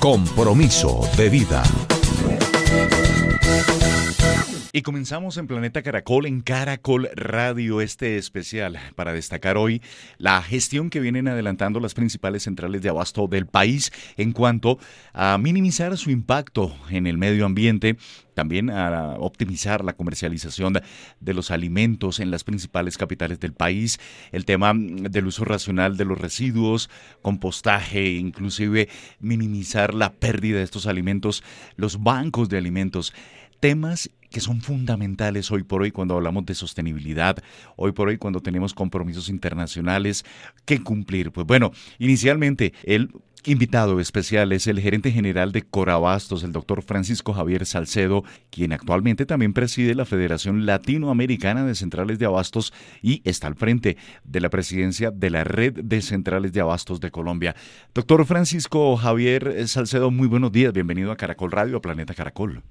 Compromiso de vida. Y comenzamos en Planeta Caracol, en Caracol Radio, este especial para destacar hoy la gestión que vienen adelantando las principales centrales de abasto del país en cuanto a minimizar su impacto en el medio ambiente, también a optimizar la comercialización de los alimentos en las principales capitales del país, el tema del uso racional de los residuos, compostaje, inclusive minimizar la pérdida de estos alimentos, los bancos de alimentos temas que son fundamentales hoy por hoy cuando hablamos de sostenibilidad, hoy por hoy cuando tenemos compromisos internacionales que cumplir. Pues bueno, inicialmente el invitado especial es el gerente general de Corabastos, el doctor Francisco Javier Salcedo, quien actualmente también preside la Federación Latinoamericana de Centrales de Abastos y está al frente de la presidencia de la Red de Centrales de Abastos de Colombia. Doctor Francisco Javier Salcedo, muy buenos días, bienvenido a Caracol Radio, a Planeta Caracol.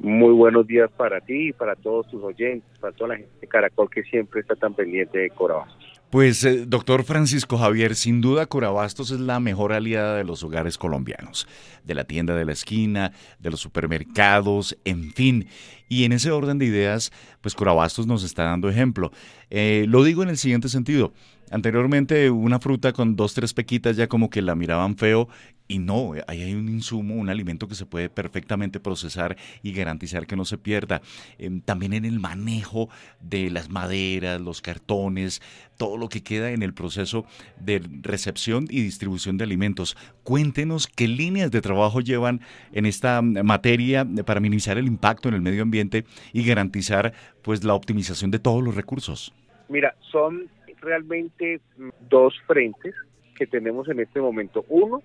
Muy buenos días para ti y para todos tus oyentes, para toda la gente de Caracol que siempre está tan pendiente de Corabastos. Pues, eh, doctor Francisco Javier, sin duda Corabastos es la mejor aliada de los hogares colombianos, de la tienda de la esquina, de los supermercados, en fin. Y en ese orden de ideas, pues Corabastos nos está dando ejemplo. Eh, lo digo en el siguiente sentido. Anteriormente una fruta con dos, tres pequitas ya como que la miraban feo y no, ahí hay un insumo, un alimento que se puede perfectamente procesar y garantizar que no se pierda. Em, también en el manejo de las maderas, los cartones, todo lo que queda en el proceso de recepción y distribución de alimentos. Cuéntenos qué líneas de trabajo llevan en esta materia para minimizar el impacto en el medio ambiente y garantizar pues la optimización de todos los recursos. Mira, son realmente dos frentes que tenemos en este momento. Uno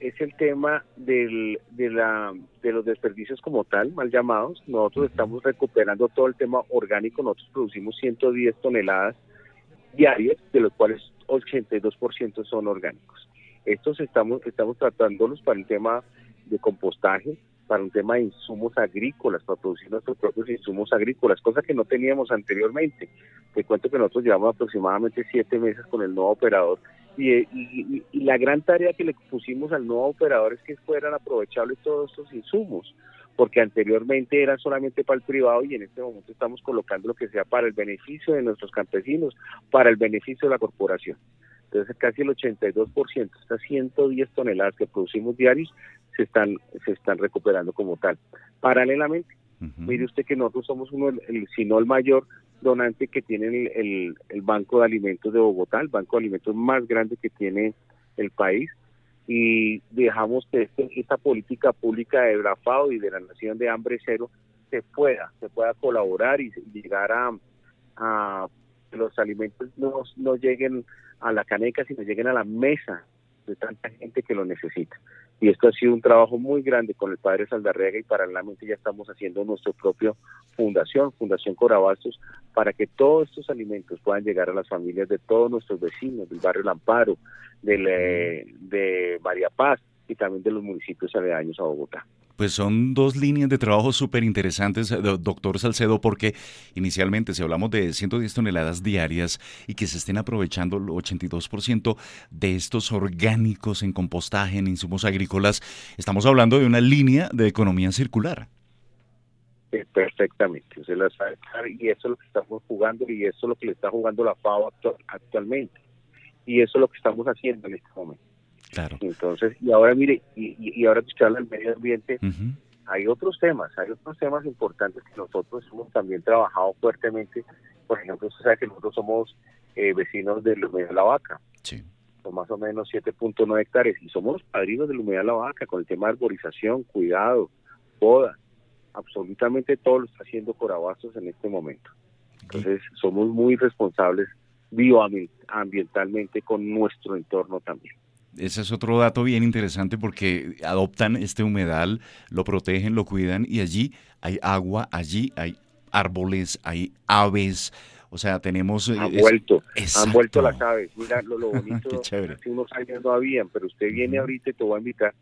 es el tema del, de, la, de los desperdicios como tal, mal llamados. Nosotros estamos recuperando todo el tema orgánico. Nosotros producimos 110 toneladas diarias, de los cuales 82% son orgánicos. Estos estamos, estamos tratándolos para el tema de compostaje, para un tema de insumos agrícolas, para producir nuestros propios insumos agrícolas, cosa que no teníamos anteriormente. Te cuento que nosotros llevamos aproximadamente siete meses con el nuevo operador y, la gran tarea que le pusimos al nuevo operador es que fueran aprovechables todos estos insumos, porque anteriormente eran solamente para el privado y en este momento estamos colocando lo que sea para el beneficio de nuestros campesinos, para el beneficio de la corporación. Entonces casi el 82%, estas 110 toneladas que producimos diarios, se están, se están recuperando como tal. Paralelamente, mire usted que nosotros somos uno, el, si no el mayor donante que tiene el, el, Banco de Alimentos de Bogotá, el Banco de Alimentos más grande que tiene el país, y dejamos que este, esta política pública de la FAO y de la Nación de Hambre Cero se pueda, se pueda colaborar y llegar a, a que los alimentos no, no lleguen a la caneca, sino lleguen a la mesa de tanta gente que lo necesita. Y esto ha sido un trabajo muy grande con el padre Saldarrega y paralelamente ya estamos haciendo nuestra propia fundación, Fundación Corabastos, para que todos estos alimentos puedan llegar a las familias de todos nuestros vecinos, del barrio Lamparo, del, eh, de María Paz y también de los municipios aledaños a Bogotá. Pues son dos líneas de trabajo súper interesantes, eh, doctor Salcedo, porque inicialmente si hablamos de 110 toneladas diarias y que se estén aprovechando el 82% de estos orgánicos en compostaje, en insumos agrícolas, estamos hablando de una línea de economía circular. Perfectamente, se la sabe, y eso es lo que estamos jugando y eso es lo que le está jugando la FAO actualmente y eso es lo que estamos haciendo en este momento. Claro. Entonces, y ahora mire, y, y ahora que usted habla del medio ambiente, hay otros temas, hay otros temas importantes que nosotros hemos también trabajado fuertemente. Por ejemplo, usted sabe que nosotros somos eh, vecinos del humedal de la vaca. Sí. Son más o menos 7.9 hectáreas y somos padrinos del humedal de la vaca con el tema de arborización, cuidado, poda. Absolutamente todo lo está haciendo Corabastos en este momento. Entonces, somos muy responsables bioambientalmente con nuestro entorno también. Ese es otro dato bien interesante porque adoptan este humedal, lo protegen, lo cuidan y allí hay agua, allí hay árboles, hay aves. O sea, tenemos... Han vuelto, han vuelto las aves. Mira lo, lo bonito, hace unos años no habían, pero usted viene ahorita y te voy a invitar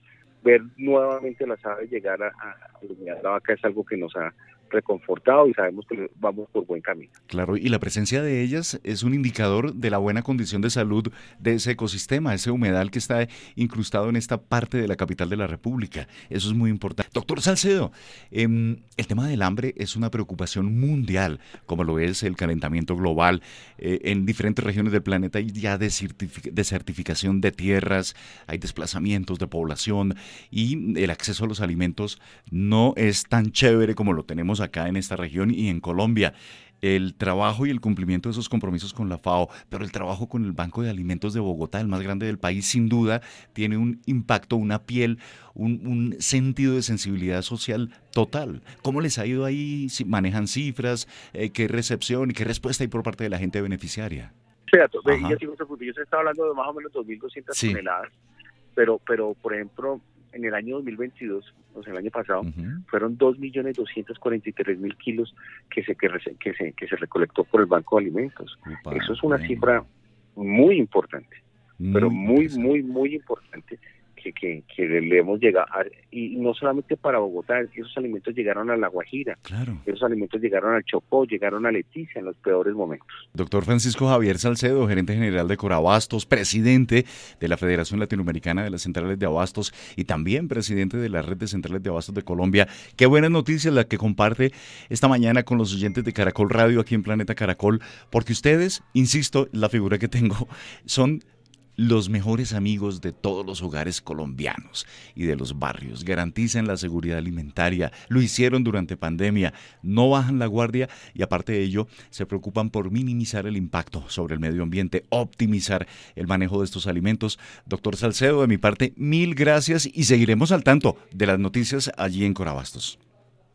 ver nuevamente las aves llegar a, a, la vaca es algo que nos ha reconfortado y sabemos que vamos por buen camino. Claro, y la presencia de ellas es un indicador de la buena condición de salud de ese ecosistema, ese humedal que está incrustado en esta parte de la capital de la República. Eso es muy importante. Doctor Salcedo, em, el tema del hambre es una preocupación mundial, como lo es el calentamiento global. Eh, en diferentes regiones del planeta hay ya desertificación de tierras, hay desplazamientos de población y el acceso a los alimentos no es tan chévere como lo tenemos acá en esta región y en Colombia el trabajo y el cumplimiento de esos compromisos con la FAO, pero el trabajo con el Banco de Alimentos de Bogotá, el más grande del país, sin duda tiene un impacto, una piel, un, sentido de sensibilidad social total. ¿Cómo les ha ido ahí? Si ¿Manejan cifras? Eh, ¿Qué recepción y qué respuesta hay por parte de la gente beneficiaria? yo se está hablando de más o menos 2.200 toneladas, pero, pero por ejemplo, en el año 2022, o sea, el año pasado, fueron 2.243.000 kilos que se, que, que, se, que se recolectó por el Banco de Alimentos. Eso es una cifra muy importante, pero muy, muy, muy importante que, que, le hemos llegado, y no solamente para Bogotá, esos alimentos llegaron a La Guajira, claro. esos alimentos llegaron al Chocó, llegaron a Leticia en los peores momentos. Doctor Francisco Javier Salcedo, gerente general de Corabastos, presidente de la Federación Latinoamericana de las Centrales de Abastos y también presidente de la Red de Centrales de Abastos de Colombia. Qué buenas noticias la que comparte esta mañana con los oyentes de Caracol Radio aquí en Planeta Caracol, porque ustedes, insisto, la figura que tengo, son los mejores amigos de todos los hogares colombianos y de los barrios. Garantizan la seguridad alimentaria, lo hicieron durante pandemia, no bajan la guardia y aparte de ello se preocupan por minimizar el impacto sobre el medio ambiente, optimizar el manejo de estos alimentos. Doctor Salcedo, de mi parte, mil gracias y seguiremos al tanto de las noticias allí en Corabastos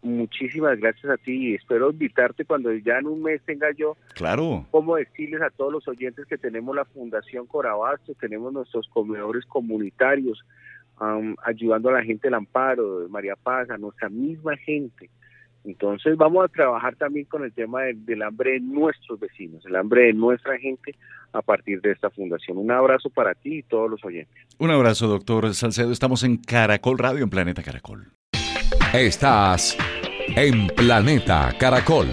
muchísimas gracias a ti y espero invitarte cuando ya en un mes tenga yo claro cómo decirles a todos los oyentes que tenemos la Fundación Corabasto, tenemos nuestros comedores comunitarios ayudando a la gente del Amparo, de María Paz, a nuestra misma gente. Entonces vamos a trabajar también con el tema del hambre de nuestros vecinos, el hambre de nuestra gente a partir de esta fundación. Un abrazo para ti y todos los oyentes. Un abrazo, doctor Salcedo. Estamos en Caracol Radio, en Planeta Caracol. Estás en Planeta Caracol.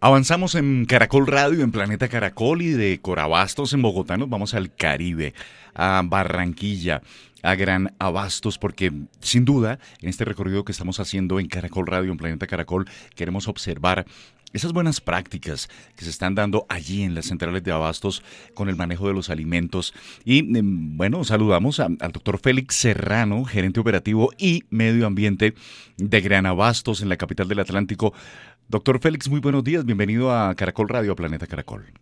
Avanzamos en Caracol Radio, en Planeta Caracol y de Corabastos en Bogotá nos vamos al Caribe, a Barranquilla, a Gran Abastos, porque sin duda en este recorrido que estamos haciendo en Caracol Radio, en Planeta Caracol, queremos observar esas buenas prácticas que se están dando allí en las centrales de abastos con el manejo de los alimentos. Y em, bueno, saludamos al doctor Félix Serrano, gerente operativo y medio ambiente de Gran Abastos en la capital del Atlántico. Doctor Félix, muy buenos días, bienvenido a Caracol Radio, a Planeta Caracol.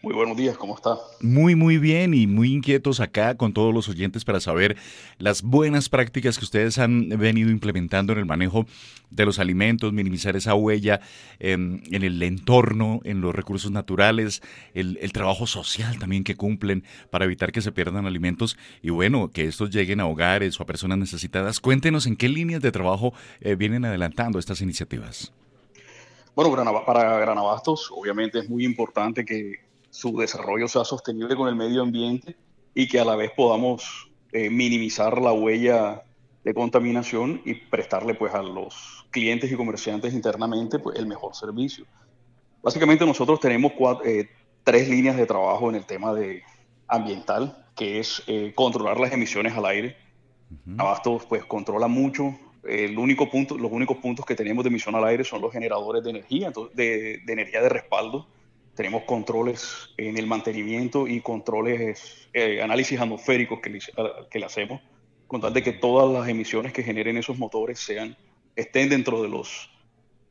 Muy buenos días, ¿cómo está? Muy, muy bien y muy inquietos acá con todos los oyentes para saber las buenas prácticas que ustedes han venido implementando en el manejo de los alimentos, minimizar esa huella em, en el entorno, en los recursos naturales, el, trabajo social también que cumplen para evitar que se pierdan alimentos y bueno, que estos lleguen a hogares o a personas necesitadas. Cuéntenos en qué líneas de trabajo eh, vienen adelantando estas iniciativas. Bueno, para Granabastos obviamente es muy importante que su desarrollo sea sostenible con el medio ambiente y que a la vez podamos eh, minimizar la huella de contaminación y prestarle pues a los clientes y comerciantes internamente pues, el mejor servicio. Básicamente nosotros tenemos eh, tres líneas de trabajo en el tema de ambiental, que es eh, controlar las emisiones al aire. Abastos pues controla mucho. El único punto, los únicos puntos que tenemos de emisión al aire son los generadores de energía, de, de energía de respaldo tenemos controles en el mantenimiento y controles, eh, análisis atmosféricos que le, que le hacemos, con tal de que todas las emisiones que generen esos motores sean, estén dentro de los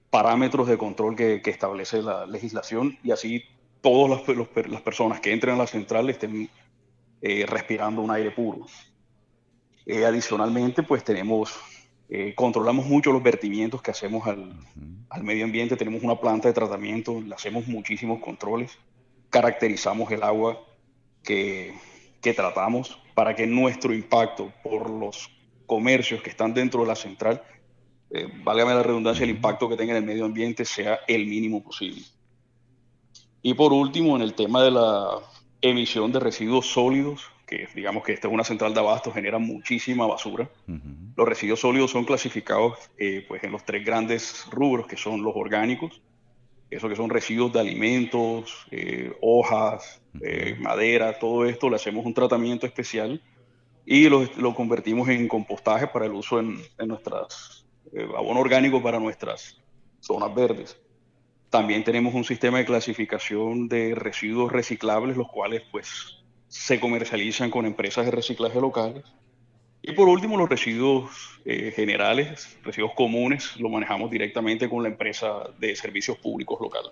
parámetros de control que, establece la legislación y así todas las, las, personas que entren a la central estén eh, respirando un aire puro. Eh, adicionalmente, pues tenemos Eh, controlamos mucho los vertimientos que hacemos al, al, medio ambiente. Tenemos una planta de tratamiento, le hacemos muchísimos controles. Caracterizamos el agua que, que tratamos para que nuestro impacto por los comercios que están dentro de la central, eh, válgame la redundancia, el impacto que tenga en el medio ambiente sea el mínimo posible. Y por último, en el tema de la emisión de residuos sólidos, que digamos que esta es una central de abasto, genera muchísima basura. Los residuos sólidos son clasificados eh, pues en los tres grandes rubros, que son los orgánicos, eso que son residuos de alimentos, eh, hojas, eh, madera, todo esto, le hacemos un tratamiento especial y lo, lo convertimos en compostaje para el uso en, en nuestras, abono orgánico para nuestras zonas verdes. También tenemos un sistema de clasificación de residuos reciclables, los cuales pues se comercializan con empresas de reciclaje locales. Y por último, los residuos eh, generales, residuos comunes, lo manejamos directamente con la empresa de servicios públicos locales.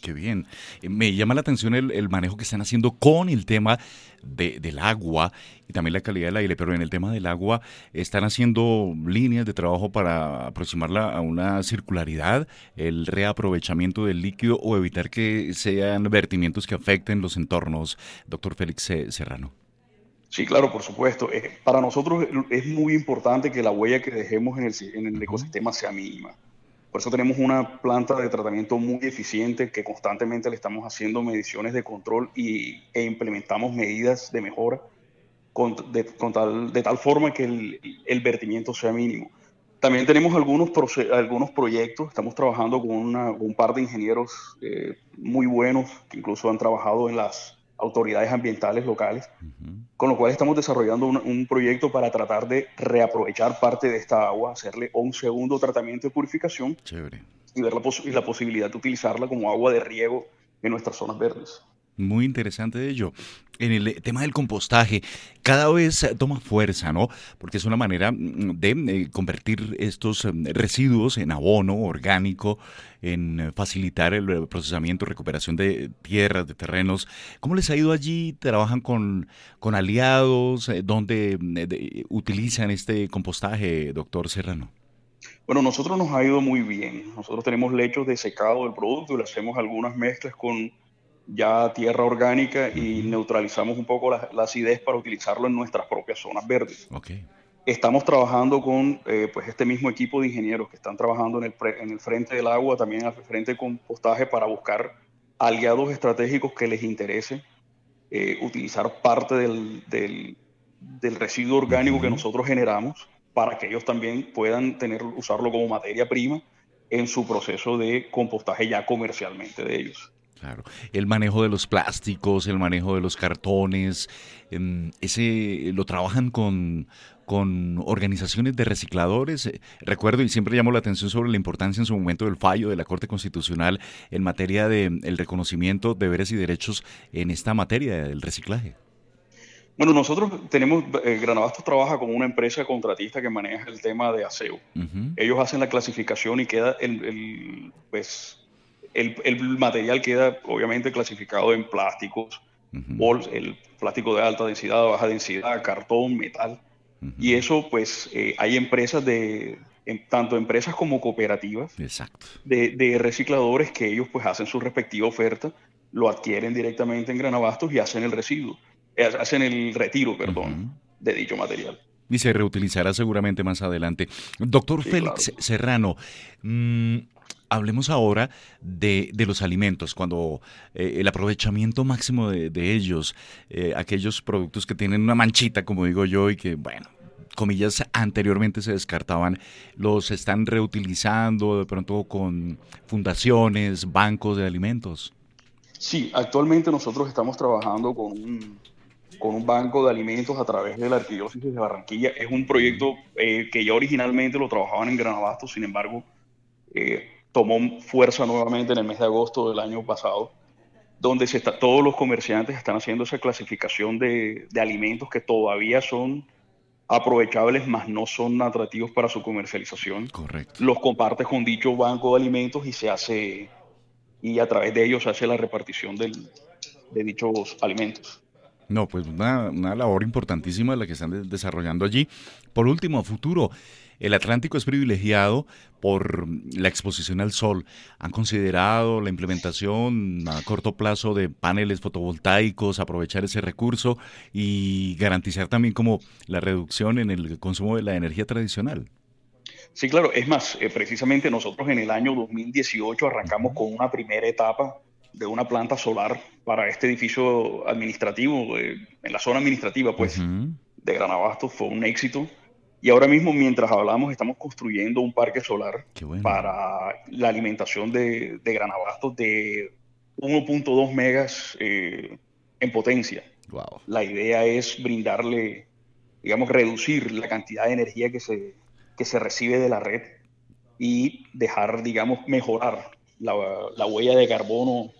Qué bien. Eh, me llama la atención el, manejo que están haciendo con el tema del agua y también la calidad del aire, pero en el tema del agua están haciendo líneas de trabajo para aproximarla a una circularidad, el reaprovechamiento del líquido o evitar que sean vertimientos que afecten los entornos. Doctor Félix Serrano. Sí, claro, por supuesto. Eh, para nosotros es muy importante que la huella que dejemos en el, en el ecosistema sea mínima. Por eso tenemos una planta de tratamiento muy eficiente que constantemente le estamos haciendo mediciones de control y, e implementamos medidas de mejora con, de, tal, de, tal, forma que el, vertimiento sea mínimo. También tenemos algunos, algunos proyectos, estamos trabajando con un par de ingenieros eh, muy buenos que incluso han trabajado en las autoridades ambientales locales, con lo cual estamos desarrollando un, proyecto para tratar de reaprovechar parte de esta agua, hacerle un segundo tratamiento de purificación y ver la, y la posibilidad de utilizarla como agua de riego en nuestras zonas verdes. Muy interesante de ello. En el tema del compostaje, cada vez toma fuerza, ¿no? Porque es una manera mm, de eh, convertir estos mm, residuos en abono orgánico, en eh, facilitar el procesamiento, recuperación de tierras, de terrenos. ¿Cómo les ha ido allí? ¿Trabajan con, con aliados? Eh, ¿Dónde utilizan este compostaje, doctor Serrano? Bueno, nosotros nos ha ido muy bien. Nosotros tenemos lechos de secado del producto y le hacemos algunas mezclas con ya tierra orgánica y neutralizamos un poco la, acidez para utilizarlo en nuestras propias zonas verdes. Okay. Estamos trabajando con eh, pues este mismo equipo de ingenieros que están trabajando en el, en el frente del agua, también el frente de compostaje para buscar aliados estratégicos que les interese eh, utilizar parte del, del, del residuo orgánico que nosotros generamos para que ellos también puedan tener, usarlo como materia prima en su proceso de compostaje ya comercialmente de ellos. Claro, el manejo de los plásticos, el manejo de los cartones, em, ese lo trabajan con, con organizaciones de recicladores. Eh, recuerdo y siempre llamo la atención sobre la importancia en su momento del fallo de la Corte Constitucional en materia del el reconocimiento de deberes y derechos en esta materia del reciclaje. Bueno, nosotros tenemos, eh, Granabasto trabaja como una empresa contratista que maneja el tema de aseo. Ellos hacen la clasificación y queda el, el pues el, material queda obviamente clasificado en plásticos, el plástico de alta densidad, baja densidad, cartón, metal. Y eso, pues, eh, hay empresas de, tanto empresas como cooperativas De, recicladores que ellos pues hacen su respectiva oferta, lo adquieren directamente en Granabastos y hacen el residuo, eh, hacen el retiro, perdón, de dicho material. Y se reutilizará seguramente más adelante. Doctor Félix Serrano, mmm, hablemos ahora de, los alimentos, cuando eh, el aprovechamiento máximo de, ellos, eh, aquellos productos que tienen una manchita, como digo yo, y que, bueno, comillas, anteriormente se descartaban, los están reutilizando de pronto con fundaciones, bancos de alimentos. Sí, actualmente nosotros estamos trabajando con un, con un banco de alimentos a través de la Arquidiócesis de Barranquilla. Es un proyecto eh, que ya originalmente lo trabajaban en Granabasto, sin embargo, tomó fuerza nuevamente en el mes de agosto del año pasado, donde se está, todos los comerciantes están haciendo esa clasificación de, alimentos que todavía son aprovechables, mas no son atractivos para su comercialización. Correcto. Los compartes con dicho banco de alimentos y se hace, y a través de ellos se hace la repartición de dichos alimentos. No, pues una, una labor importantísima la que están desarrollando allí. Por último, a futuro, el Atlántico es privilegiado por la exposición al sol. ¿Han considerado la implementación a corto plazo de paneles fotovoltaicos, aprovechar ese recurso y garantizar también como la reducción en el consumo de la energía tradicional? Sí, claro. Es más, eh, precisamente nosotros en el año 2018 arrancamos con una primera etapa de una planta solar para este edificio administrativo, eh, en la zona administrativa, pues, de Gran Abasto. Fue un éxito. Y ahora mismo, mientras hablamos, estamos construyendo un parque solar para la alimentación de, de Gran Abasto de 1.2 megas eh, en potencia. Wow. La idea es brindarle, digamos, reducir la cantidad de energía que se, que se recibe de la red y dejar, digamos, mejorar la, la huella de carbono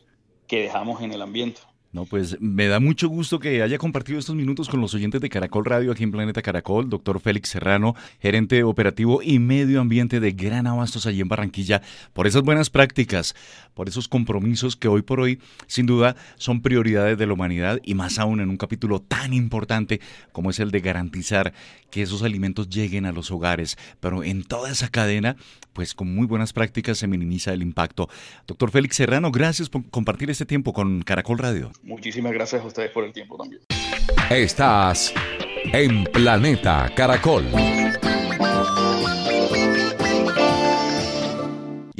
que dejamos en el ambiente. No, pues me da mucho gusto que haya compartido estos minutos con los oyentes de Caracol Radio aquí en Planeta Caracol, doctor Félix Serrano, gerente operativo y medio ambiente de Gran Abastos allí en Barranquilla, por esas buenas prácticas, por esos compromisos que hoy por hoy sin duda son prioridades de la humanidad y más aún en un capítulo tan importante como es el de garantizar que esos alimentos lleguen a los hogares, pero en toda esa cadena, pues con muy buenas prácticas se minimiza el impacto. Doctor Félix Serrano, gracias por compartir este tiempo con Caracol Radio. Muchísimas gracias a ustedes por el tiempo también. Estás en Planeta Caracol.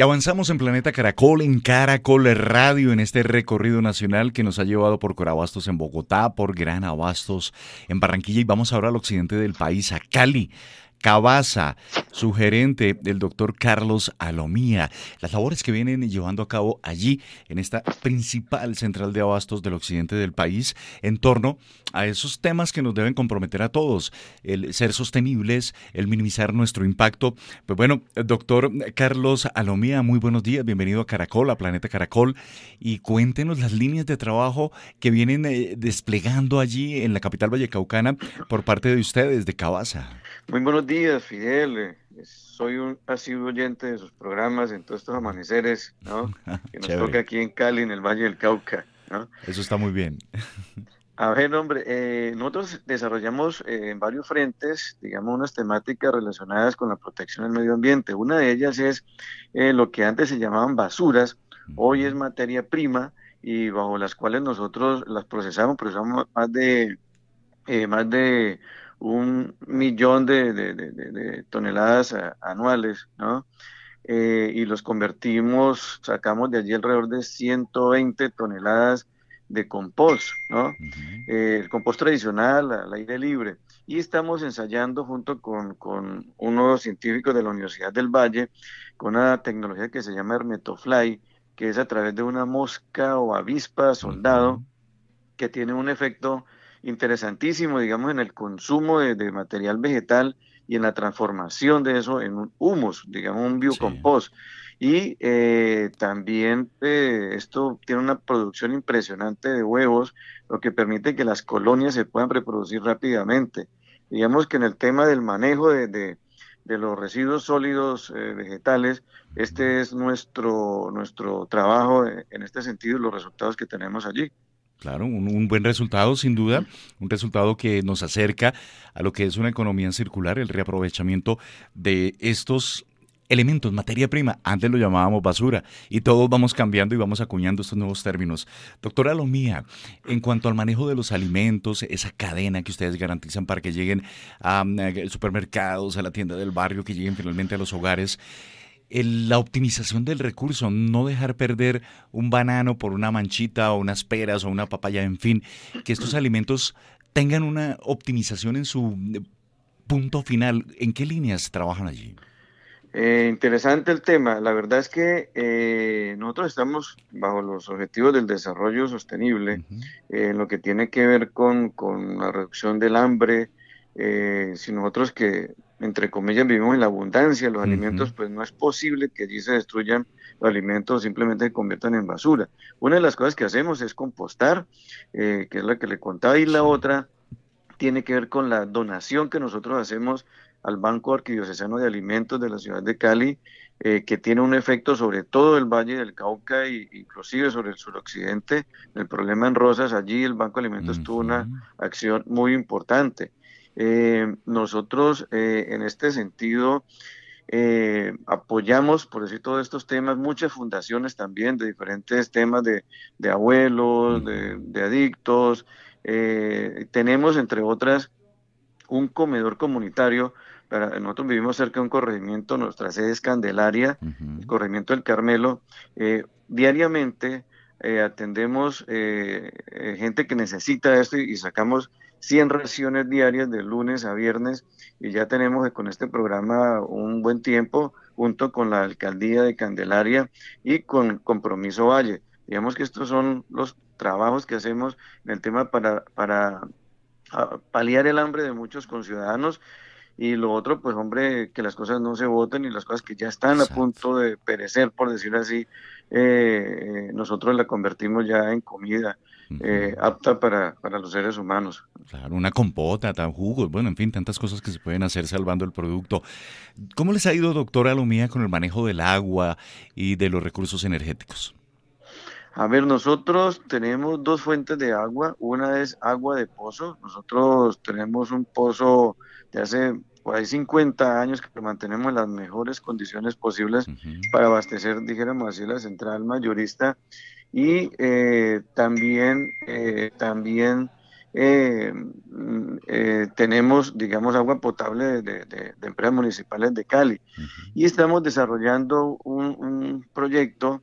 Y avanzamos en Planeta Caracol, en Caracol Radio, en este recorrido nacional que nos ha llevado por Corabastos en Bogotá, por Gran Abastos en Barranquilla y vamos ahora al occidente del país, a Cali. Cabaza, su gerente, el doctor Carlos Alomía. Las labores que vienen llevando a cabo allí, en esta principal central de abastos del occidente del país, en torno a esos temas que nos deben comprometer a todos, el ser sostenibles, el minimizar nuestro impacto. Pues bueno, doctor Carlos Alomía, muy buenos días, bienvenido a Caracol, a Planeta Caracol, y cuéntenos las líneas de trabajo que vienen eh, desplegando allí en la capital vallecaucana por parte de ustedes, de Cabaza. Muy buenos días, Fidel. Eh, soy un asiduo oyente de sus programas en todos estos amaneceres, ¿no? Que nos toca aquí en Cali, en el Valle del Cauca, ¿no? Eso está muy bien. A ver, hombre, eh, nosotros desarrollamos eh, en varios frentes, digamos, unas temáticas relacionadas con la protección del medio ambiente. Una de ellas es lo que antes se llamaban basuras, hoy es materia prima y bajo las cuales nosotros las procesamos, procesamos más de, más de un millón de, toneladas anuales, eh, y los convertimos, sacamos de allí alrededor de 120 toneladas de compost, ¿no? Eh, el compost tradicional al aire libre. Y estamos ensayando junto con, con unos científicos de la Universidad del Valle con una tecnología que se llama Hermetofly, que es a través de una mosca o avispa soldado que tiene un efecto interesantísimo, digamos, en el consumo de, material vegetal y en la transformación de eso en un humus, digamos, un biocompost. Y eh, también eh, esto tiene una producción impresionante de huevos, lo que permite que las colonias se puedan reproducir rápidamente. Digamos que en el tema del manejo de, de, los residuos sólidos eh, vegetales, este es nuestro, nuestro trabajo en este sentido y los resultados que tenemos allí. Claro, un, buen resultado sin duda, un resultado que nos acerca a lo que es una economía circular, el reaprovechamiento de estos elementos, materia prima. Antes lo llamábamos basura y todos vamos cambiando y vamos acuñando estos nuevos términos. Doctora Lomía, en cuanto al manejo de los alimentos, esa cadena que ustedes garantizan para que lleguen a, a supermercados, a la tienda del barrio, que lleguen finalmente a los hogares, la optimización del recurso, no dejar perder un banano por una manchita o unas peras o una papaya, en fin, que estos alimentos tengan una optimización en su eh, punto final. ¿En qué líneas trabajan allí? Eh, interesante el tema. La verdad es que eh, nosotros estamos bajo los objetivos del desarrollo sostenible, en lo que tiene que ver con, con la reducción del hambre. si nosotros que entre comillas, vivimos en la abundancia de los alimentos, pues no es posible que allí se destruyan los alimentos o simplemente se conviertan en basura. Una de las cosas que hacemos es compostar, eh, que es la que le contaba, y la otra tiene que ver con la donación que nosotros hacemos al Banco Arquidiocesano de Alimentos de la ciudad de Cali, eh, que tiene un efecto sobre todo el Valle del Cauca e inclusive sobre el suroccidente. El problema en Rosas, allí el Banco de Alimentos tuvo una acción muy importante. Eh, nosotros eh, en este sentido eh, apoyamos, por decir todos estos temas, muchas fundaciones también de diferentes temas de, abuelos, de, adictos. tenemos, entre otras, un comedor comunitario. Para, nosotros vivimos cerca de un corregimiento, nuestra sede es Candelaria, el corregimiento del Carmelo. diariamente atendemos gente que necesita esto y sacamos 100 raciones diarias de lunes a viernes y ya tenemos con este programa un buen tiempo junto con la alcaldía de Candelaria y con Compromiso Valle. Digamos que estos son los trabajos que hacemos en el tema para, para ah, paliar el hambre de muchos conciudadanos y lo otro, pues hombre, que las cosas no se voten y las cosas que ya están a punto de perecer, por decirlo así, eh, nosotros la convertimos ya en comida eh, apta para, los seres humanos. Claro, una compota, tan jugos, bueno, en fin, tantas cosas que se pueden hacer salvando el producto. ¿Cómo les ha ido, doctora Alomía, con el manejo del agua y de los recursos energéticos? A ver, nosotros tenemos dos fuentes de agua. Una es agua de pozo. Nosotros tenemos un pozo de hace por ahí 50 años que mantenemos en las mejores condiciones posibles para abastecer, dijéramos así, la central mayorista y eh, también, eh, también eh, tenemos, digamos, agua potable de, empresas municipales de Cali. Y estamos desarrollando un, un proyecto.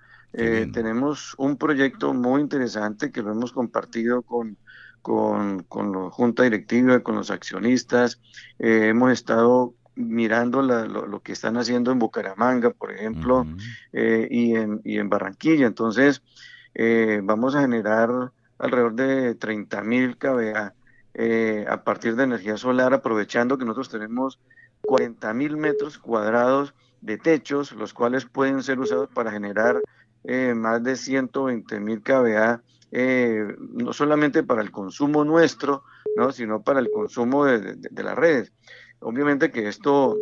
Eh, tenemos un proyecto muy interesante que lo hemos compartido con, con, la Junta Directiva, con los accionistas. Eh, hemos estado mirando lo, que están haciendo en Bucaramanga, por ejemplo, eh, y, en, y en Barranquilla. Entonces, vamos a generar alrededor de 30 mil kVA a partir de energía solar, aprovechando que nosotros tenemos 40 mil metros cuadrados de techos, los cuales pueden ser usados para generar eh, más de 120 mil kVA, eh, no solamente para el consumo nuestro, ¿no? sino para el consumo de, las redes. Obviamente que esto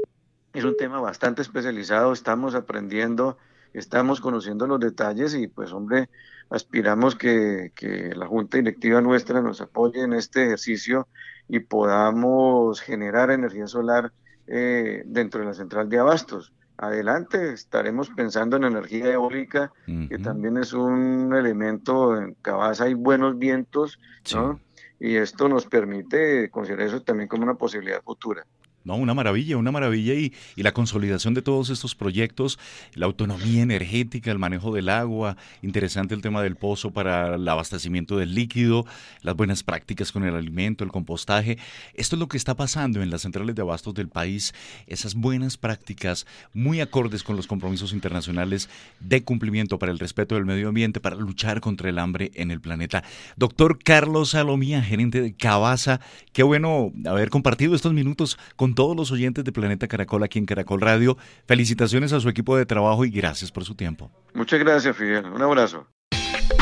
es un tema bastante especializado, estamos aprendiendo, estamos conociendo los detalles y pues hombre, aspiramos que, que la Junta Directiva nuestra nos apoye en este ejercicio y podamos generar energía solar eh, dentro de la central de abastos adelante estaremos pensando en energía eólica, que también es un elemento, en Cabaza hay buenos vientos, ¿no? Y esto nos permite considerar eso también como una posibilidad futura. No, una maravilla, una maravilla y, y, la consolidación de todos estos proyectos, la autonomía energética, el manejo del agua, interesante el tema del pozo para el abastecimiento del líquido, las buenas prácticas con el alimento, el compostaje. Esto es lo que está pasando en las centrales de abastos del país, esas buenas prácticas muy acordes con los compromisos internacionales de cumplimiento para el respeto del medio ambiente, para luchar contra el hambre en el planeta. Doctor Carlos Salomía, gerente de Cabaza, qué bueno haber compartido estos minutos con todos los oyentes de Planeta Caracol aquí en Caracol Radio. Felicitaciones a su equipo de trabajo y gracias por su tiempo. Muchas gracias, Fidel. Un abrazo.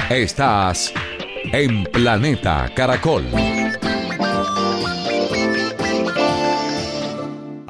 Estás en Planeta Caracol.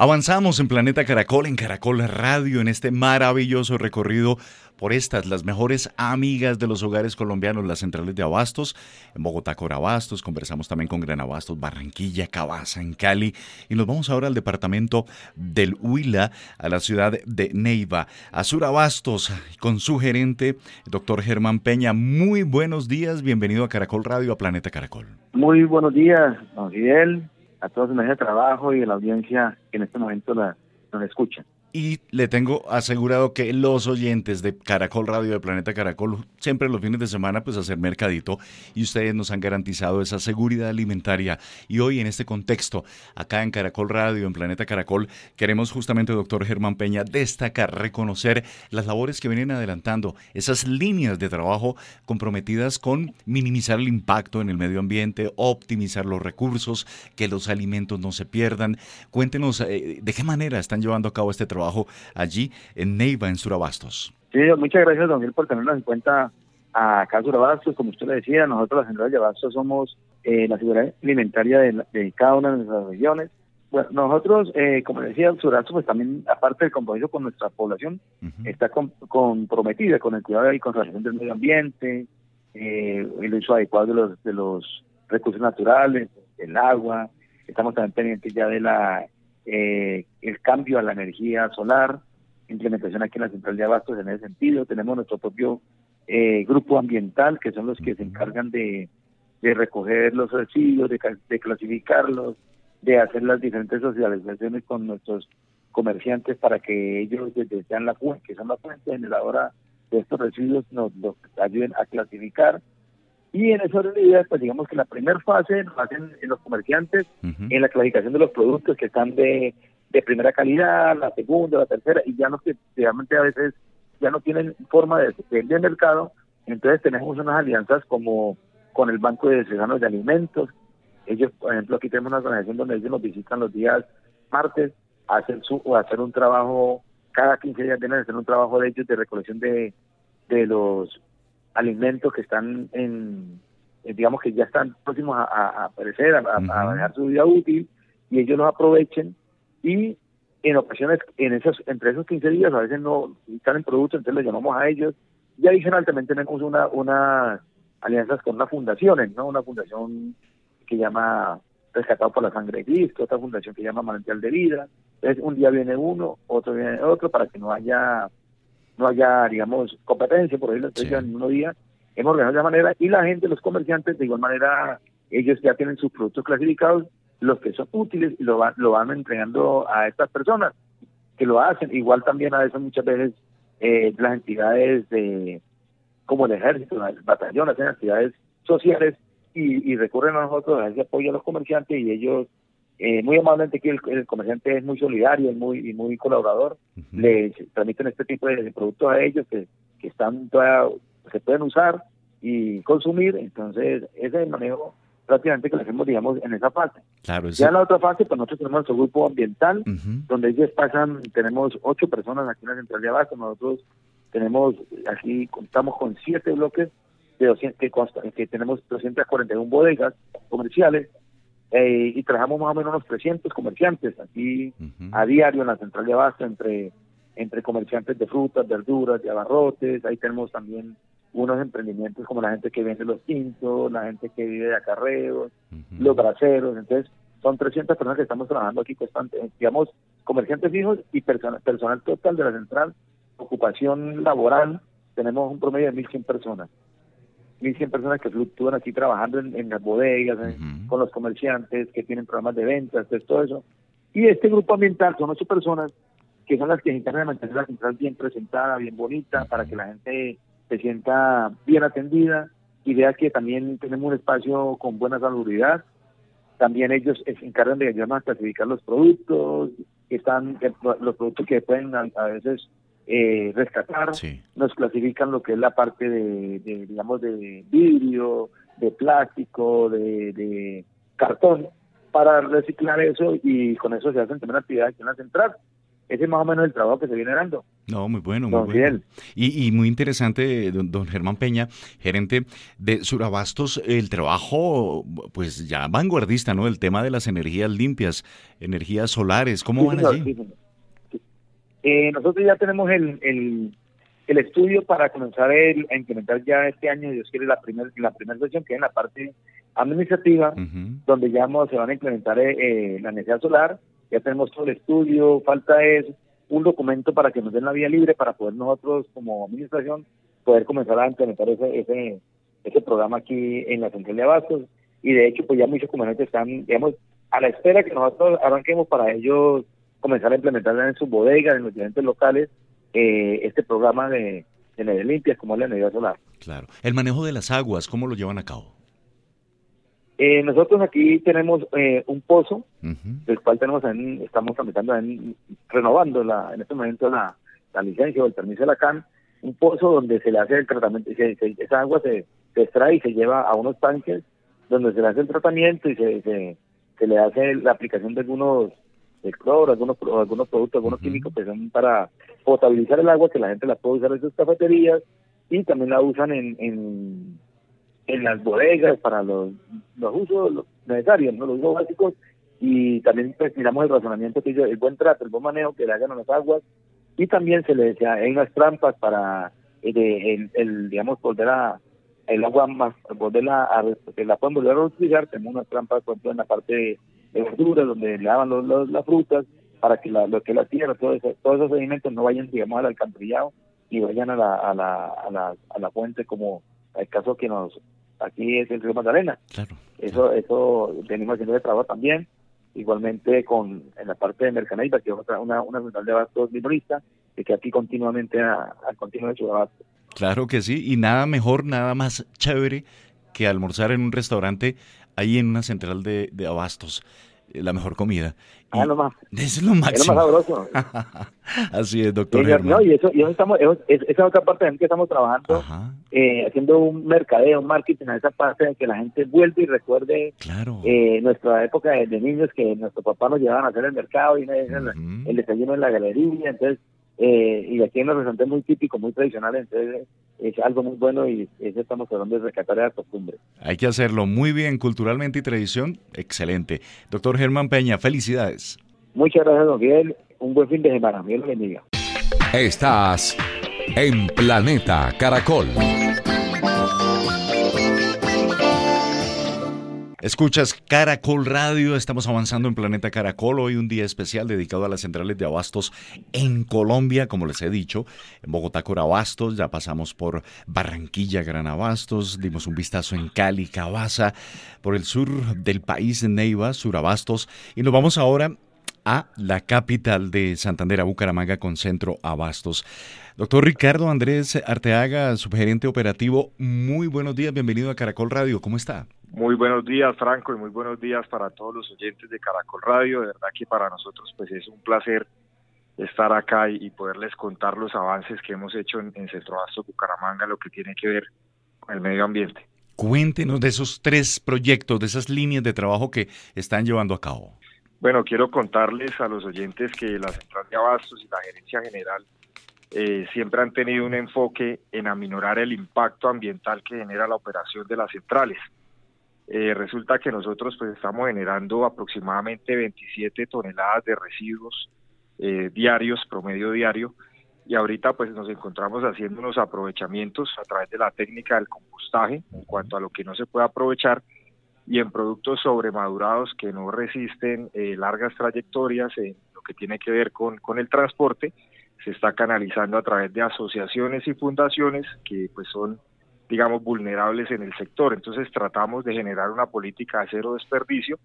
Avanzamos en Planeta Caracol, en Caracol Radio, en este maravilloso recorrido por estas, las mejores amigas de los hogares colombianos, las centrales de abastos, en Bogotá, Corabastos, conversamos también con Gran Abastos, Barranquilla, Cabaza, en Cali, y nos vamos ahora al departamento del Huila, a la ciudad de Neiva, a Surabastos, con su gerente, doctor Germán Peña. Muy buenos días, bienvenido a Caracol Radio, a Planeta Caracol. Muy buenos días, Fidel, a todos en el trabajo y a la audiencia que en este momento la, nos escucha y le tengo asegurado que los oyentes de Caracol Radio de Planeta Caracol siempre los fines de semana pues hacer mercadito y ustedes nos han garantizado esa seguridad alimentaria. Y hoy en este contexto acá en Caracol Radio en Planeta Caracol queremos justamente doctor Germán Peña destacar reconocer las labores que vienen adelantando esas líneas de trabajo comprometidas con minimizar el impacto en el medio ambiente optimizar los recursos que los alimentos no se pierdan. Cuéntenos eh, de qué manera están llevando a cabo este trabajo trabajo allí en Neiva, en Surabastos. Sí, muchas gracias, don Gil, por tenernos en cuenta acá en Surabastos. Como usted le decía, nosotros, las centrales de Abastos, somos eh, la seguridad alimentaria de, cada una de nuestras regiones. Bueno, nosotros, eh, como decía, Surabastos, pues también, aparte del compromiso con nuestra población, está comprometida con el cuidado y conservación del medio ambiente, eh, el uso adecuado de los, de los recursos naturales, el agua. Estamos también pendientes ya de la eh, el cambio a la energía solar, implementación aquí en la central de abastos en ese sentido. Tenemos nuestro propio eh, grupo ambiental, que son los que se encargan de, recoger los residuos, de, clasificarlos, de hacer las diferentes socializaciones con nuestros comerciantes para que ellos desde sean la fuente, que son la fuente generadora de estos residuos, nos, ayuden a clasificar y en esa realidad, pues digamos que la primera fase lo hacen los comerciantes en la clasificación de los productos que están de, de primera calidad, la segunda, la tercera, y ya no que realmente a veces ya no tienen forma de vender mercado, entonces tenemos unas alianzas como con el Banco de Ciudadanos de Alimentos. Ellos, por ejemplo, aquí tenemos una organización donde ellos nos visitan los días martes a hacer, su, o hacer un trabajo, cada 15 días vienen a hacer un trabajo de ellos de recolección de, de los alimentos que están en, eh, digamos que ya están próximos a, aparecer, a, a, dejar su vida útil, y ellos los aprovechen y en ocasiones, en esos, entre esos 15 días, a veces no están en producto, entonces les llamamos a ellos. Y adicional también tenemos una, una alianzas con unas fundaciones, ¿no? Una fundación que llama Rescatado por la Sangre de Cristo, otra fundación que llama Manantial de Vida. Entonces, un día viene uno, otro viene otro, para que no haya no haya, digamos, competencia, por ejemplo, sí. en unos días, hemos organizado de esa manera, y la gente, los comerciantes, de igual manera, ellos ya tienen sus productos clasificados, los que son útiles, y lo van, lo van entregando a estas personas que lo hacen. Igual también a veces, muchas veces, eh, las entidades de como el ejército, el batallón, hacen actividades sociales y, y recurren a nosotros a ese apoyo a los comerciantes y ellos eh, muy amablemente que el, comerciante es muy solidario y muy, muy colaborador, le transmiten este tipo de, productos a ellos que, que están se pueden usar y consumir, entonces ese es el manejo prácticamente que lo hacemos, digamos, en esa fase. Claro, Ya en la otra fase, pues nosotros tenemos nuestro grupo ambiental, donde ellos pasan, tenemos ocho personas aquí en la central de abajo, nosotros tenemos, aquí contamos con siete bloques de 200, que, consta, que tenemos 241 bodegas comerciales, eh, y trabajamos más o menos unos 300 comerciantes aquí a diario en la central de abasto entre entre comerciantes de frutas, verduras, de abarrotes, ahí tenemos también unos emprendimientos como la gente que vende los tintos, la gente que vive de acarreos, los braceros, entonces son 300 personas que estamos trabajando aquí constante, digamos, comerciantes fijos y personal, personal total de la central, ocupación laboral, tenemos un promedio de 1.100 personas. 1.100 personas que fluctúan aquí trabajando en, las bodegas, con los comerciantes, que tienen programas de ventas, todo eso. Y este grupo ambiental son ocho personas que son las que se encargan de mantener la central bien presentada, bien bonita, para que la gente se sienta bien atendida y vea que también tenemos un espacio con buena salubridad. También ellos se encargan de ayudarnos a clasificar los productos, que están los productos que pueden a veces eh, rescatar, nos clasifican lo que es la parte de, digamos, de vidrio, de plástico, de, cartón, para reciclar eso y con eso se hacen también actividades aquí en la central. Ese es más o menos el trabajo que se viene dando. No, muy bueno, muy bueno. Y, y, muy interesante, don, Germán Peña, gerente de Surabastos, el trabajo, pues ya vanguardista, ¿no? El tema de las energías limpias, energías solares, ¿cómo van allí? Eh, nosotros ya tenemos el, el estudio para comenzar el, a implementar ya este año, Dios quiere, la primera la primera sesión que es en la parte administrativa, donde ya se van a implementar eh, eh, la necesidad solar, ya tenemos todo el estudio, falta es un documento para que nos den la vía libre para poder nosotros como administración poder comenzar a implementar ese, ese, ese programa aquí en la central de abastos. Y de hecho pues ya muchos comerciantes están, digamos, a la espera que nosotros arranquemos para ellos comenzar a implementar en sus bodegas, en los diferentes locales, eh, este programa de, de limpias como es la energía solar. Claro. El manejo de las aguas, ¿cómo lo llevan a cabo? Eh, nosotros aquí tenemos eh, un pozo, del cual tenemos estamos tramitando, renovando la, en este momento la, la, licencia o el permiso de la CAN, un pozo donde se le hace el tratamiento, se, esa agua se, se, extrae y se lleva a unos tanques donde se le hace el tratamiento y se, se, se le hace la aplicación de algunos de cloro, algunos, algunos productos, algunos químicos que son para potabilizar el agua, que la gente la puede usar en sus cafeterías y también la usan en, en, en las bodegas para los, los usos necesarios, ¿no? los usos básicos y también pues, miramos el razonamiento que el buen trato, el buen manejo que le hagan a las aguas y también se le decía, hay unas trampas para eh, el, digamos volver a el agua más volverla a, que la pueden volver a utilizar tenemos unas trampas por ejemplo en la parte de verduras, donde le daban los, las frutas, para que la, lo que la tierra, todo todos esos sedimentos no vayan, digamos, al alcantarillado y vayan a la, a la, a la, a la fuente, como el caso que nos, aquí es el río Magdalena. Claro. Eso, eso venimos haciendo de trabajo también, igualmente con en la parte de Mercanaiba, que es otra, una, una central de abastos minorista, que queda aquí continuamente a, a continuo de su abasto. Claro que sí, y nada mejor, nada más chévere que almorzar en un restaurante ahí en una central de, de abastos. Eh, la mejor comida. Ah, lo más. Es lo máximo. Es lo más sabroso. Así es, doctor. no, y eso, y eso estamos, es, esa otra parte en que estamos trabajando, eh, haciendo un mercadeo, un marketing a esa parte de que la gente vuelva y recuerde claro. eh, nuestra época de, niños que nuestro papá nos llevaban a hacer el mercado y el desayuno en la galería. Entonces, eh, y aquí en los restaurantes muy típico, muy tradicional, entonces es algo muy bueno y eso estamos tratando de rescatar la costumbre. Hay que hacerlo muy bien, culturalmente y tradición, excelente. Doctor Germán Peña, felicidades. Muchas gracias, don Miguel. Un buen fin de semana. Dios bendiga. Estás en Planeta Caracol. Escuchas Caracol Radio, estamos avanzando en Planeta Caracol, hoy un día especial dedicado a las centrales de abastos en Colombia, como les he dicho, en Bogotá Corabastos, ya pasamos por Barranquilla Gran Abastos, dimos un vistazo en Cali, Cabaza, por el sur del país, en Neiva, Surabastos, y nos vamos ahora a la capital de Santander, a Bucaramanga, con centro Abastos. Doctor Ricardo Andrés Arteaga, subgerente operativo, muy buenos días, bienvenido a Caracol Radio, ¿cómo está? Muy buenos días, Franco, y muy buenos días para todos los oyentes de Caracol Radio. De verdad que para nosotros pues es un placer estar acá y, poderles contar los avances que hemos hecho en, en Centro Abasto Bucaramanga, lo que tiene que ver con el medio ambiente. Cuéntenos de esos tres proyectos, de esas líneas de trabajo que están llevando a cabo. Bueno, quiero contarles a los oyentes que la Central de Abastos y la Gerencia General eh, siempre han tenido un enfoque en aminorar el impacto ambiental que genera la operación de las centrales. Eh, resulta que nosotros pues estamos generando aproximadamente 27 toneladas de residuos eh, diarios, promedio diario, y ahorita pues nos encontramos haciendo unos aprovechamientos a través de la técnica del compostaje en cuanto a lo que no se puede aprovechar y en productos sobremadurados que no resisten eh, largas trayectorias en lo que tiene que ver con, con el transporte, se está canalizando a través de asociaciones y fundaciones que pues son digamos, vulnerables en el sector. Entonces tratamos de generar una política de cero desperdicio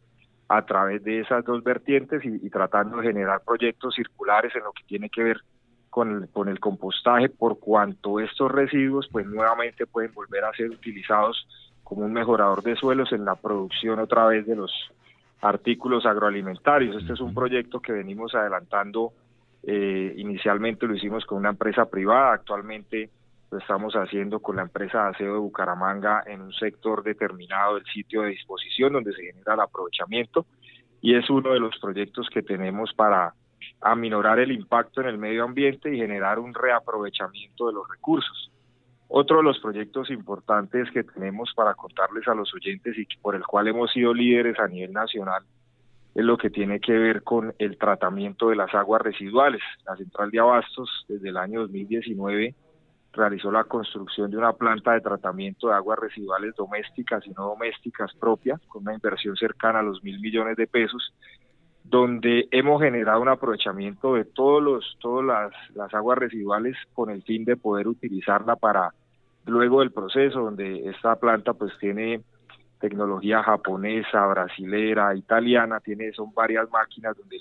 a través de esas dos vertientes y, tratando de generar proyectos circulares en lo que tiene que ver con el, con el compostaje, por cuanto estos residuos pues nuevamente pueden volver a ser utilizados como un mejorador de suelos en la producción otra vez de los artículos agroalimentarios. Este es un proyecto que venimos adelantando, eh, inicialmente lo hicimos con una empresa privada, actualmente lo estamos haciendo con la empresa de aseo de Bucaramanga en un sector determinado del sitio de disposición donde se genera el aprovechamiento y es uno de los proyectos que tenemos para aminorar el impacto en el medio ambiente y generar un reaprovechamiento de los recursos. Otro de los proyectos importantes que tenemos para contarles a los oyentes y por el cual hemos sido líderes a nivel nacional es lo que tiene que ver con el tratamiento de las aguas residuales. La central de abastos desde el año 2019 realizó la construcción de una planta de tratamiento de aguas residuales domésticas y no domésticas propia, con una inversión cercana a los mil millones de pesos, donde hemos generado un aprovechamiento de todos los, todas las, aguas residuales con el fin de poder utilizarla para luego del proceso, donde esta planta pues tiene tecnología japonesa, brasilera, italiana, tiene, son varias máquinas donde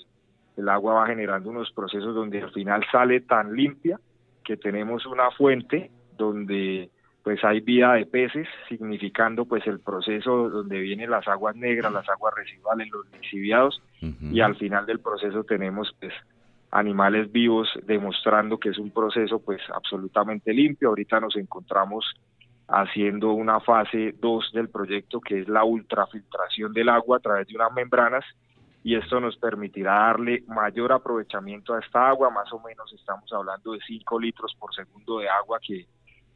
el agua va generando unos procesos donde al final sale tan limpia que tenemos una fuente donde pues hay vida de peces, significando pues el proceso donde vienen las aguas negras, las aguas residuales, los lixiviados, y al final del proceso tenemos pues animales vivos demostrando que es un proceso pues absolutamente limpio. Ahorita nos encontramos haciendo una fase 2 del proyecto que es la ultrafiltración del agua a través de unas membranas y esto nos permitirá darle mayor aprovechamiento a esta agua, más o menos estamos hablando de 5 litros por segundo de agua que,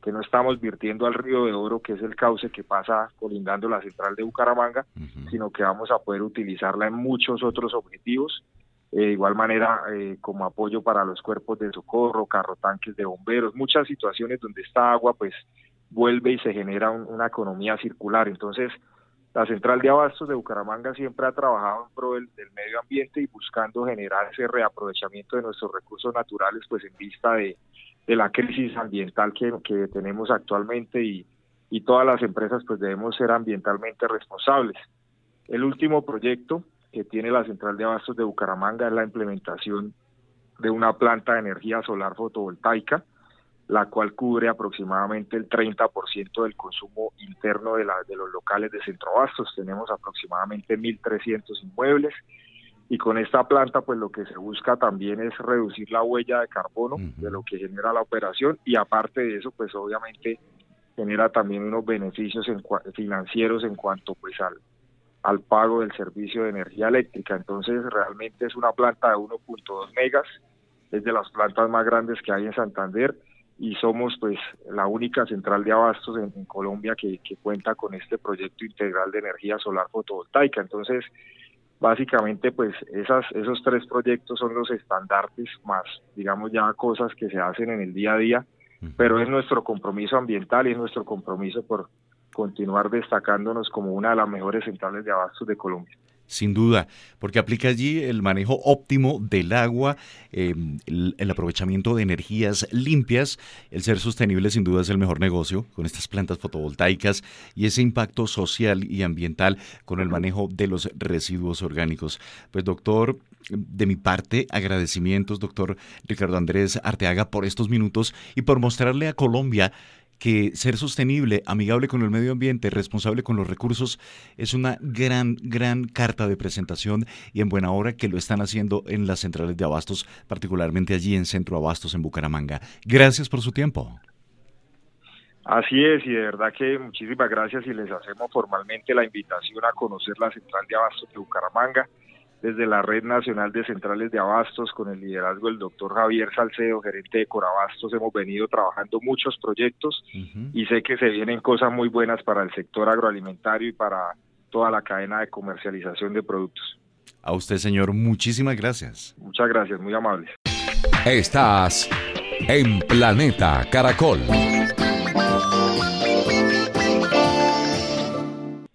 que no estamos virtiendo al río de Oro, que es el cauce que pasa colindando la central de Bucaramanga, sino que vamos a poder utilizarla en muchos otros objetivos, eh, de igual manera eh, como apoyo para los cuerpos de socorro, carro tanques de bomberos, muchas situaciones donde esta agua pues vuelve y se genera una economía circular. Entonces, la central de abastos de Bucaramanga siempre ha trabajado en pro del, medio ambiente y buscando generar ese reaprovechamiento de nuestros recursos naturales, pues en vista de, la crisis ambiental que, tenemos actualmente y, y todas las empresas pues debemos ser ambientalmente responsables. El último proyecto que tiene la central de abastos de Bucaramanga es la implementación de una planta de energía solar fotovoltaica la cual cubre aproximadamente el 30% del consumo interno de, la, de los locales de centroabastos. Tenemos aproximadamente 1.300 inmuebles y con esta planta pues lo que se busca también es reducir la huella de carbono de lo que genera la operación y aparte de eso pues obviamente genera también unos beneficios en, financieros en cuanto pues al, al pago del servicio de energía eléctrica. Entonces realmente es una planta de 1.2 megas, es de las plantas más grandes que hay en Santander y somos pues la única central de abastos en, Colombia que, cuenta con este proyecto integral de energía solar fotovoltaica. Entonces, básicamente pues esas, esos tres proyectos son los estandartes más, digamos ya cosas que se hacen en el día a día, pero es nuestro compromiso ambiental y es nuestro compromiso por continuar destacándonos como una de las mejores centrales de abastos de Colombia sin duda, porque aplica allí el manejo óptimo del agua, em, el, aprovechamiento de energías limpias, el ser sostenible sin duda es el mejor negocio con estas plantas fotovoltaicas y ese impacto social y ambiental con el manejo de los residuos orgánicos. Pues doctor, de mi parte, agradecimientos, doctor Ricardo Andrés Arteaga, por estos minutos y por mostrarle a Colombia que ser sostenible, amigable con el medio ambiente, responsable con los recursos, es una gran, gran carta de presentación y en buena hora que lo están haciendo en las centrales de abastos, particularmente allí en Centro Abastos en Bucaramanga. Gracias por su tiempo. Así es, y de verdad que muchísimas gracias y les hacemos formalmente la invitación a conocer la central de abastos de Bucaramanga desde la Red Nacional de Centrales de Abastos, con el liderazgo del doctor Javier Salcedo, gerente de Corabastos, hemos venido trabajando muchos proyectos y sé que se vienen cosas muy buenas para el sector agroalimentario y para toda la cadena de comercialización de productos. A usted, señor, muchísimas gracias. Muchas gracias, muy amables. Estás en Planeta Caracol.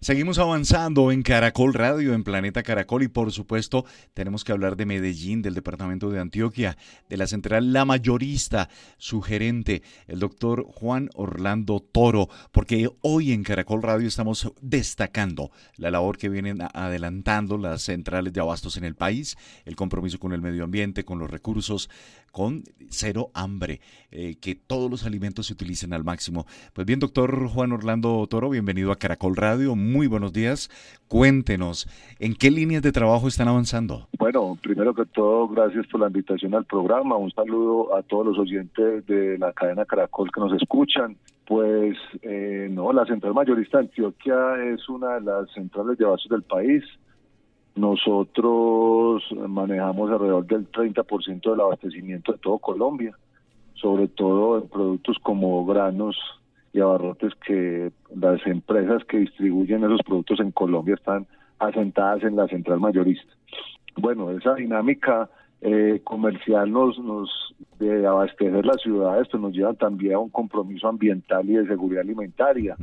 Seguimos avanzando en Caracol Radio, en Planeta Caracol y por supuesto tenemos que hablar de Medellín, del departamento de Antioquia, de la central La Mayorista, su gerente, el doctor Juan Orlando Toro, porque hoy en Caracol Radio estamos destacando la labor que vienen adelantando las centrales de abastos en el país, el compromiso con el medio ambiente, con los recursos, con cero hambre, eh, que todos los alimentos se utilicen al máximo. Pues bien, doctor Juan Orlando Toro, bienvenido a Caracol Radio muy buenos días. Cuéntenos, ¿en qué líneas de trabajo están avanzando? Bueno, primero que todo, gracias por la invitación al programa. Un saludo a todos los oyentes de la cadena Caracol que nos escuchan. Pues eh, no, la Central Mayorista de Antioquia es una de las centrales de vasos del país. Nosotros manejamos alrededor del 30% del abastecimiento de todo Colombia, sobre todo en productos como granos, y abarrotes que las empresas que distribuyen esos productos en Colombia están asentadas en la central mayorista. Bueno, esa dinámica eh, comercial nos, nos de abastecer las ciudades, pues nos llevan también a un compromiso ambiental y de seguridad alimentaria.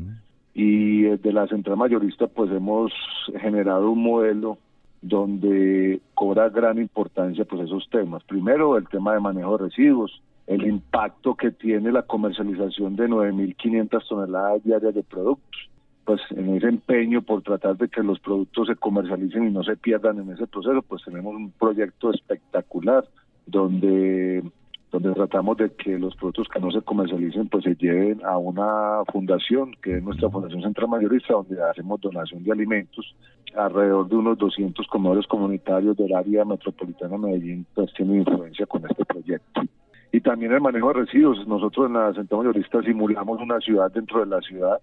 Y desde la central mayorista pues hemos generado un modelo donde cobra gran importancia pues esos temas. Primero el tema de manejo de residuos, el impacto que tiene la comercialización de 9.500 toneladas diarias de productos. Pues en ese empeño por tratar de que los productos se comercialicen y no se pierdan en ese proceso, pues tenemos un proyecto espectacular donde donde tratamos de que los productos que no se comercialicen pues se lleven a una fundación que es nuestra Fundación Central Mayorista donde hacemos donación de alimentos. Alrededor de unos 200 comedores comunitarios del área metropolitana de Medellín pues tienen influencia con este proyecto. Y también el manejo de residuos. Nosotros en la Central Mayorista simulamos una ciudad dentro de la ciudad.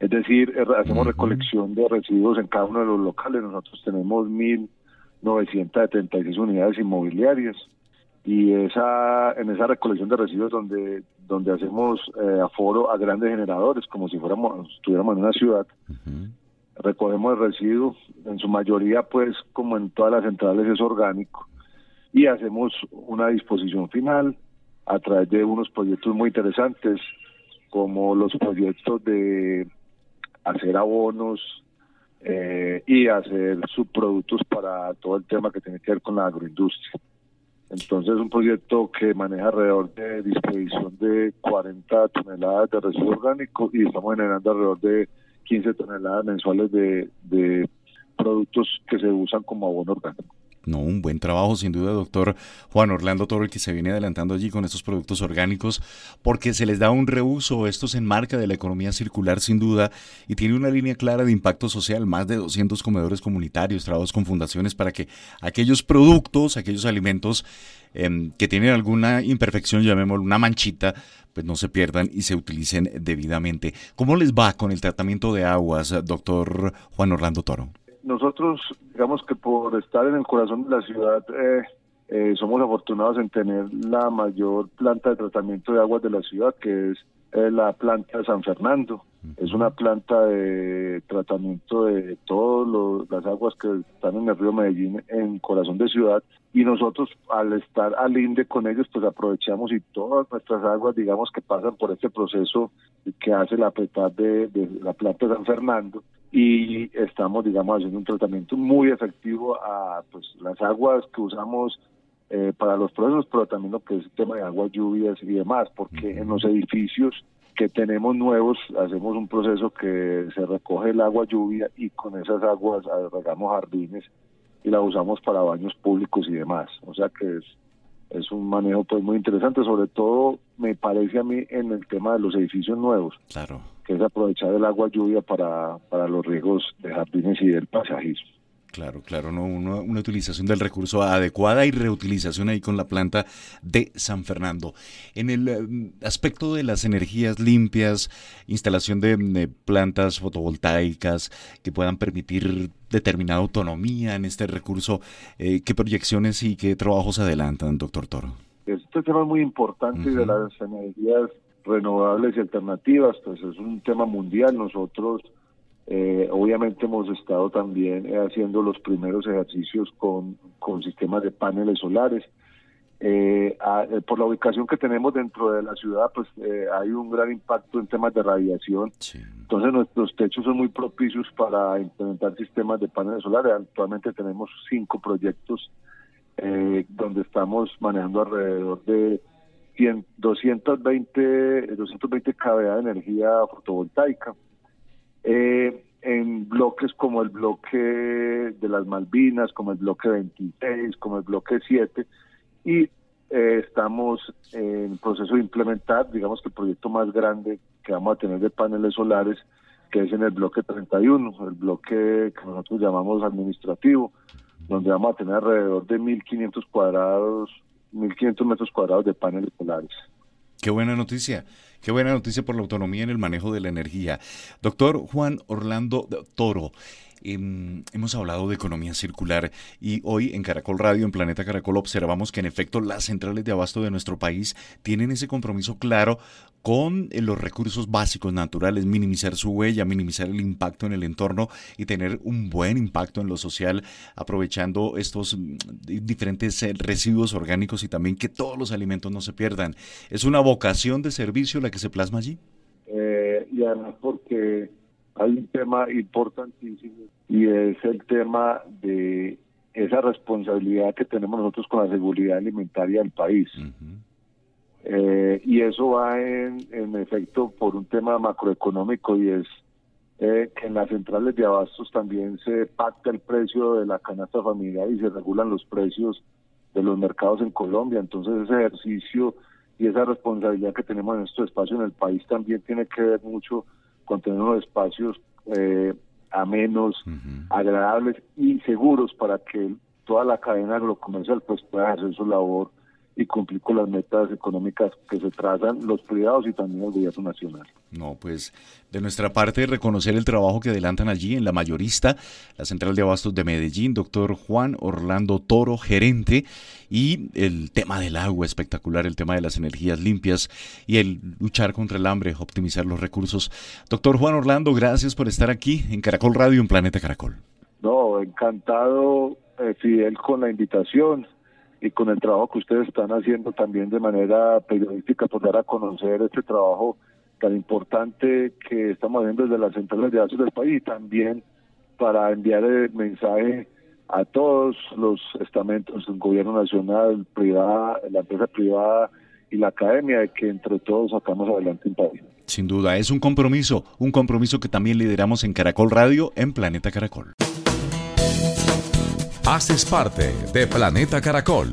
Es decir hacemos recolección de residuos en cada uno de los locales. Nosotros tenemos 1976 unidades inmobiliarias y esa en esa recolección de residuos donde donde hacemos eh, aforo a grandes generadores como si fuéramos estuviéramos en una ciudad recogemos el residuo en su mayoría pues como en todas las centrales es orgánico y hacemos una disposición final a través de unos proyectos muy interesantes como los proyectos de hacer abonos eh, y hacer subproductos para todo el tema que tiene que ver con la agroindustria entonces es un proyecto que maneja alrededor de disposición de 40 toneladas de residuo orgánico y estamos generando alrededor de 15 toneladas mensuales de, de productos que se usan como abono orgánico. No, un buen trabajo sin duda, doctor Juan Orlando Toro, el que se viene adelantando allí con estos productos orgánicos, porque se les da un reuso, esto se enmarca de la economía circular sin duda y tiene una línea clara de impacto social, más de 200 comedores comunitarios, trabajos con fundaciones para que aquellos productos, aquellos alimentos em, que tienen alguna imperfección, llamémoslo una manchita, pues no se pierdan y se utilicen debidamente. ¿Cómo les va con el tratamiento de aguas, doctor Juan Orlando Toro? Nosotros, digamos que por estar en el corazón de la ciudad, eh, eh, somos afortunados en tener la mayor planta de tratamiento de aguas de la ciudad, que es la planta de San Fernando. Es una planta de tratamiento de todas las aguas que están en el río Medellín, en corazón de ciudad. Y nosotros, al estar al INDE con ellos, pues aprovechamos y todas nuestras aguas, digamos, que pasan por este proceso que hace la PETAD de, de la planta de San Fernando, y estamos, digamos, haciendo un tratamiento muy efectivo a pues, las aguas que usamos eh, para los procesos, pero también lo que es el tema de aguas, lluvias y demás, porque en los edificios que tenemos nuevos hacemos un proceso que se recoge el agua lluvia y con esas aguas regamos jardines y la usamos para baños públicos y demás. O sea que es, es un manejo pues muy interesante, sobre todo me parece a mí en el tema de los edificios nuevos. Claro que es aprovechar el agua lluvia para, para los riegos de jardines y del pasajismo. Claro, claro, ¿no? Una, utilización del recurso adecuada y reutilización ahí con la planta de San Fernando. En el eh, aspecto de las energías limpias, instalación de, plantas fotovoltaicas que puedan permitir determinada autonomía en este recurso, eh, ¿qué proyecciones y qué trabajos adelantan, doctor Toro? Este tema es muy importante de las energías renovables y alternativas, pues es un tema mundial. Nosotros eh, obviamente hemos estado también eh, haciendo los primeros ejercicios con, con sistemas de paneles solares. Eh, por la ubicación que tenemos dentro de la ciudad, pues hay un gran impacto en temas de radiación. Entonces nuestros techos son muy propicios para implementar sistemas de paneles solares. Actualmente tenemos cinco proyectos donde estamos manejando alrededor de 220, 220 kVA de energía fotovoltaica. Eh, en bloques como el bloque de las Malvinas, como el bloque 26, como el bloque 7, y eh, estamos en proceso de implementar, digamos que el proyecto más grande que vamos a tener de paneles solares, que es en el bloque 31, el bloque que nosotros llamamos administrativo, donde vamos a tener alrededor de 1.500 cuadrados 1.500 metros cuadrados de paneles solares. Qué buena noticia. Qué buena noticia por la autonomía en el manejo de la energía. Doctor Juan Orlando Toro. Em, hemos hablado de economía circular y hoy en Caracol Radio, en Planeta Caracol, observamos que en efecto las centrales de abasto de nuestro país tienen ese compromiso claro con eh, los recursos básicos naturales, minimizar su huella, minimizar el impacto en el entorno y tener un buen impacto en lo social, aprovechando estos mm, diferentes eh, residuos orgánicos y también que todos los alimentos no se pierdan. ¿Es una vocación de servicio la que se plasma allí? Eh, y además porque hay un tema importantísimo y es el tema de esa responsabilidad que tenemos nosotros con la seguridad alimentaria del país. Eh, y eso va en, en, efecto por un tema macroeconómico y es eh, que en las centrales de abastos también se pacta el precio de la canasta familiar y se regulan los precios de los mercados en Colombia. Entonces ese ejercicio y esa responsabilidad que tenemos en estos espacios en el país también tiene que ver mucho con tener unos espacios eh, amenos, agradables y seguros para que toda la cadena agrocomercial pues pueda hacer su labor y cumplir con las metas económicas que se trazan los privados y también el gobierno nacional. No, pues de nuestra parte reconocer el trabajo que adelantan allí en la mayorista, la Central de Abastos de Medellín, doctor Juan Orlando Toro, gerente, y el tema del agua espectacular, el tema de las energías limpias y el luchar contra el hambre, optimizar los recursos. Doctor Juan Orlando, gracias por estar aquí en Caracol Radio, en Planeta Caracol. No, encantado, eh, Fidel, con la invitación y con el trabajo que ustedes están haciendo también de manera periodística por dar a conocer este trabajo tan importante que estamos haciendo desde las centrales de datos del país y también para enviar el mensaje a todos los estamentos, el gobierno nacional, privada, la empresa privada y la academia de que entre todos sacamos adelante un país. Sin duda, es un compromiso, un compromiso que también lideramos en Caracol Radio en Planeta Caracol. Haces parte de Planeta Caracol